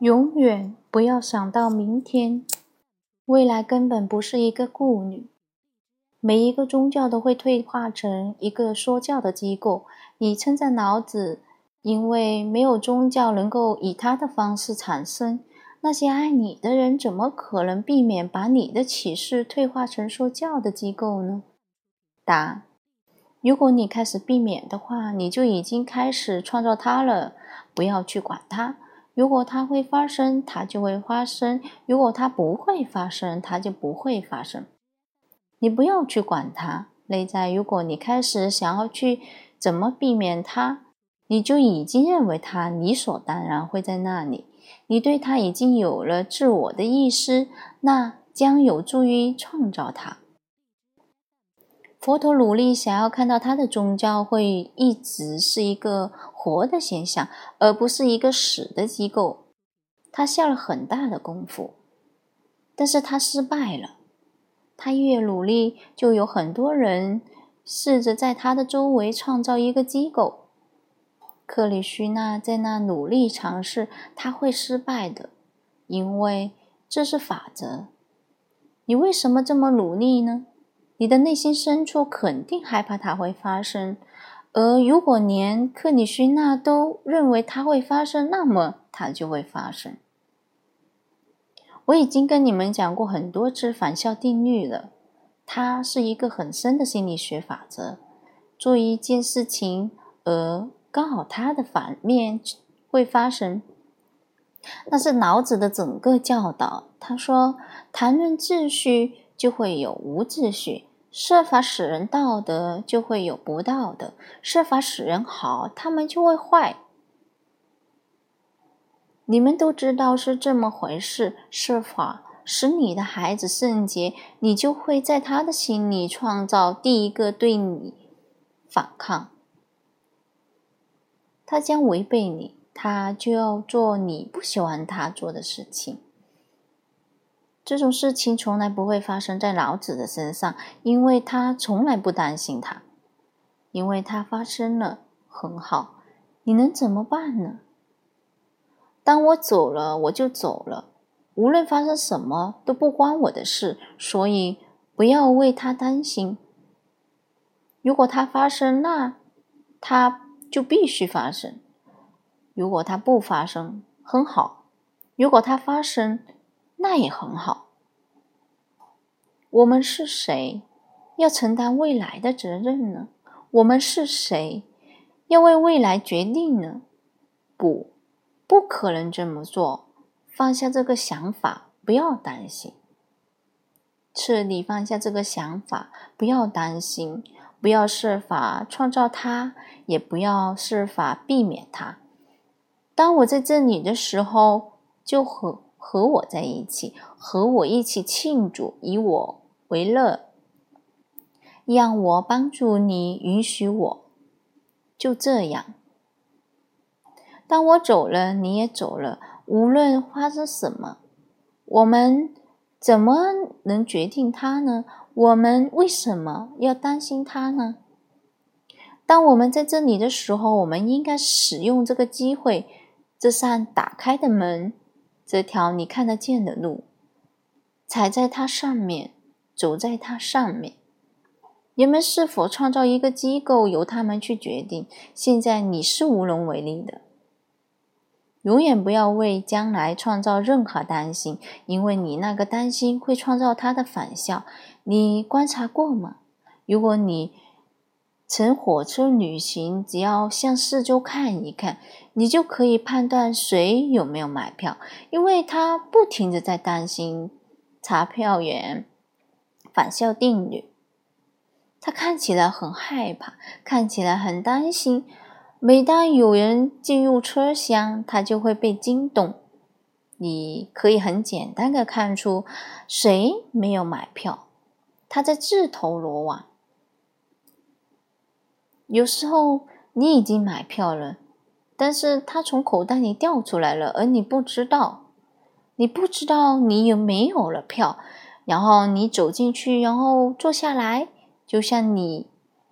永远不要想到明天，未来根本不是一个顾虑。每一个宗教都会退化成一个说教的机构。你称赞老子，因为没有宗教能够以他的方式产生。那些爱你的人，怎么可能避免把你的启示退化成说教的机构呢？答：如果你开始避免的话，你就已经开始创造它了。不要去管它。如果它会发生，它就会发生；如果它不会发生，它就不会发生。你不要去管它。内在，如果你开始想要去怎么避免它，你就已经认为它理所当然会在那里。你对它已经有了自我的意识，那将有助于创造它。佛陀努力想要看到他的宗教会一直是一个活的现象，而不是一个死的机构。他下了很大的功夫，但是他失败了。他越努力，就有很多人试着在他的周围创造一个机构。克里希那在那努力尝试，他会失败的，因为这是法则。你为什么这么努力呢？你的内心深处肯定害怕它会发生，而如果连克里希那都认为它会发生，那么它就会发生。我已经跟你们讲过很多次反效定律了，它是一个很深的心理学法则。做一件事情，而刚好它的反面会发生，那是老子的整个教导。他说：“谈论秩序。”就会有无秩序，设法使人道德，就会有不道德；设法使人好，他们就会坏。你们都知道是这么回事。设法使你的孩子圣洁，你就会在他的心里创造第一个对你反抗，他将违背你，他就要做你不喜欢他做的事情。这种事情从来不会发生在老子的身上，因为他从来不担心他，因为他发生了很好，你能怎么办呢？当我走了，我就走了，无论发生什么都不关我的事，所以不要为他担心。如果他发生，那他就必须发生；如果他不发生，很好；如果他发生，那也很好。我们是谁，要承担未来的责任呢？我们是谁，要为未来决定呢？不，不可能这么做。放下这个想法，不要担心。彻底放下这个想法，不要担心，不要设法创造它，也不要设法避免它。当我在这里的时候，就和。和我在一起，和我一起庆祝，以我为乐，让我帮助你，允许我，就这样。当我走了，你也走了，无论发生什么，我们怎么能决定它呢？我们为什么要担心它呢？当我们在这里的时候，我们应该使用这个机会，这扇打开的门。这条你看得见的路，踩在它上面，走在它上面。人们是否创造一个机构，由他们去决定。现在你是无能为力的。永远不要为将来创造任何担心，因为你那个担心会创造它的反效。你观察过吗？如果你乘火车旅行，只要向四周看一看，你就可以判断谁有没有买票，因为他不停的在担心查票员返校定律。他看起来很害怕，看起来很担心。每当有人进入车厢，他就会被惊动。你可以很简单的看出谁没有买票，他在自投罗网。有时候你已经买票了，但是他从口袋里掉出来了，而你不知道，你不知道你有没有了票，然后你走进去，然后坐下来，就像你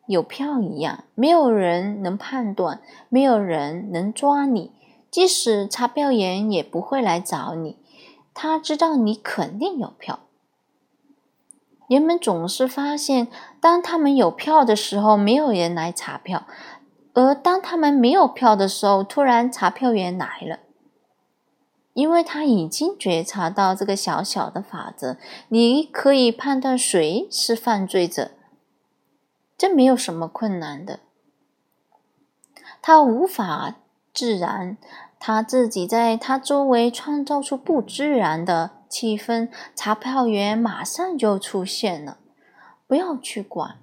有票一样，没有人能判断，没有人能抓你，即使查票员也不会来找你，他知道你肯定有票。人们总是发现，当他们有票的时候，没有人来查票；而当他们没有票的时候，突然查票员来了。因为他已经觉察到这个小小的法则，你可以判断谁是犯罪者，这没有什么困难的。他无法自然，他自己在他周围创造出不自然的气氛，查票员马上就出现了。不要去管，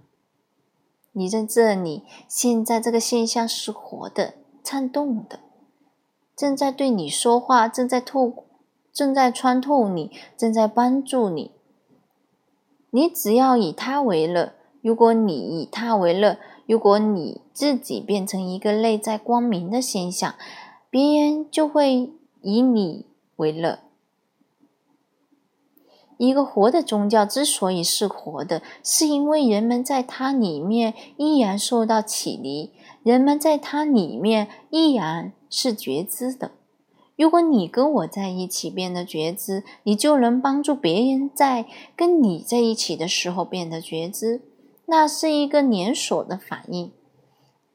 你在这里，现在这个现象是活的、颤动的。正在对你说话，正在透，正在穿透你，正在帮助你。你只要以他为乐。如果你以他为乐，如果你自己变成一个内在光明的现象，别人就会以你为乐。一个活的宗教之所以是活的，是因为人们在它里面依然受到启迪，人们在它里面依然。是觉知的。如果你跟我在一起变得觉知，你就能帮助别人在跟你在一起的时候变得觉知。那是一个连锁的反应。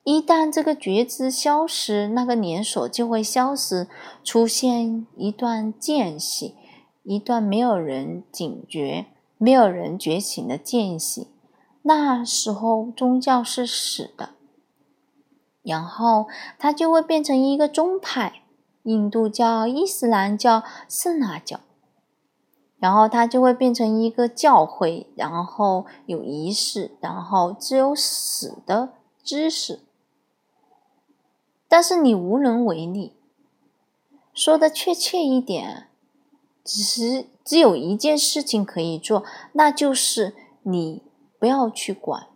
一旦这个觉知消失，那个连锁就会消失，出现一段间隙，一段没有人警觉、没有人觉醒的间隙。那时候，宗教是死的。然后它就会变成一个宗派，印度教、伊斯兰教、圣那教。然后它就会变成一个教会，然后有仪式，然后只有死的知识。但是你无能为力。说的确切一点，只是只有一件事情可以做，那就是你不要去管。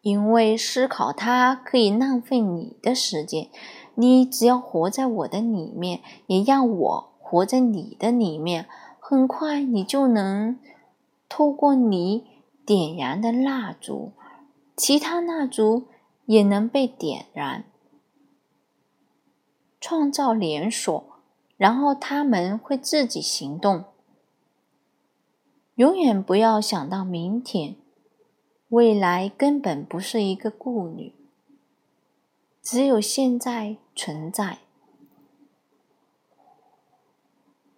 因为思考它可以浪费你的时间，你只要活在我的里面，也让我活在你的里面，很快你就能透过你点燃的蜡烛，其他蜡烛也能被点燃，创造连锁，然后他们会自己行动。永远不要想到明天。未来根本不是一个顾虑，只有现在存在。